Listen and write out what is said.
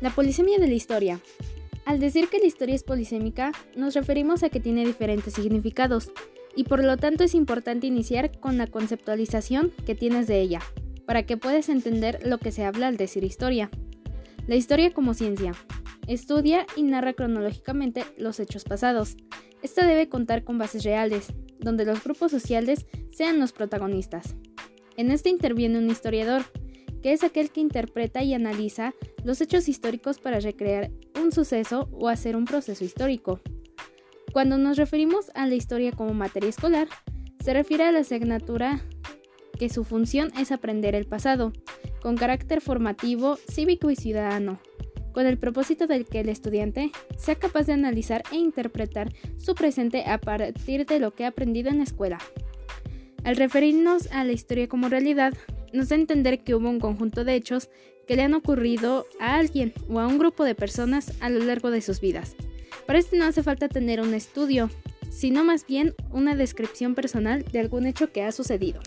La polisemia de la historia. Al decir que la historia es polisémica, nos referimos a que tiene diferentes significados, y por lo tanto es importante iniciar con la conceptualización que tienes de ella, para que puedas entender lo que se habla al decir historia. La historia como ciencia. Estudia y narra cronológicamente los hechos pasados. Esta debe contar con bases reales, donde los grupos sociales sean los protagonistas. En este interviene un historiador, que es aquel que interpreta y analiza los hechos históricos para recrear un suceso o hacer un proceso histórico. Cuando nos referimos a la historia como materia escolar, se refiere a la asignatura que su función es aprender el pasado, con carácter formativo, cívico y ciudadano, con el propósito de que el estudiante sea capaz de analizar e interpretar su presente a partir de lo que ha aprendido en la escuela. Al referirnos a la historia como realidad, nos da a entender que hubo un conjunto de hechos que le han ocurrido a alguien o a un grupo de personas a lo largo de sus vidas. Para esto no hace falta tener un estudio, sino más bien una descripción personal de algún hecho que ha sucedido.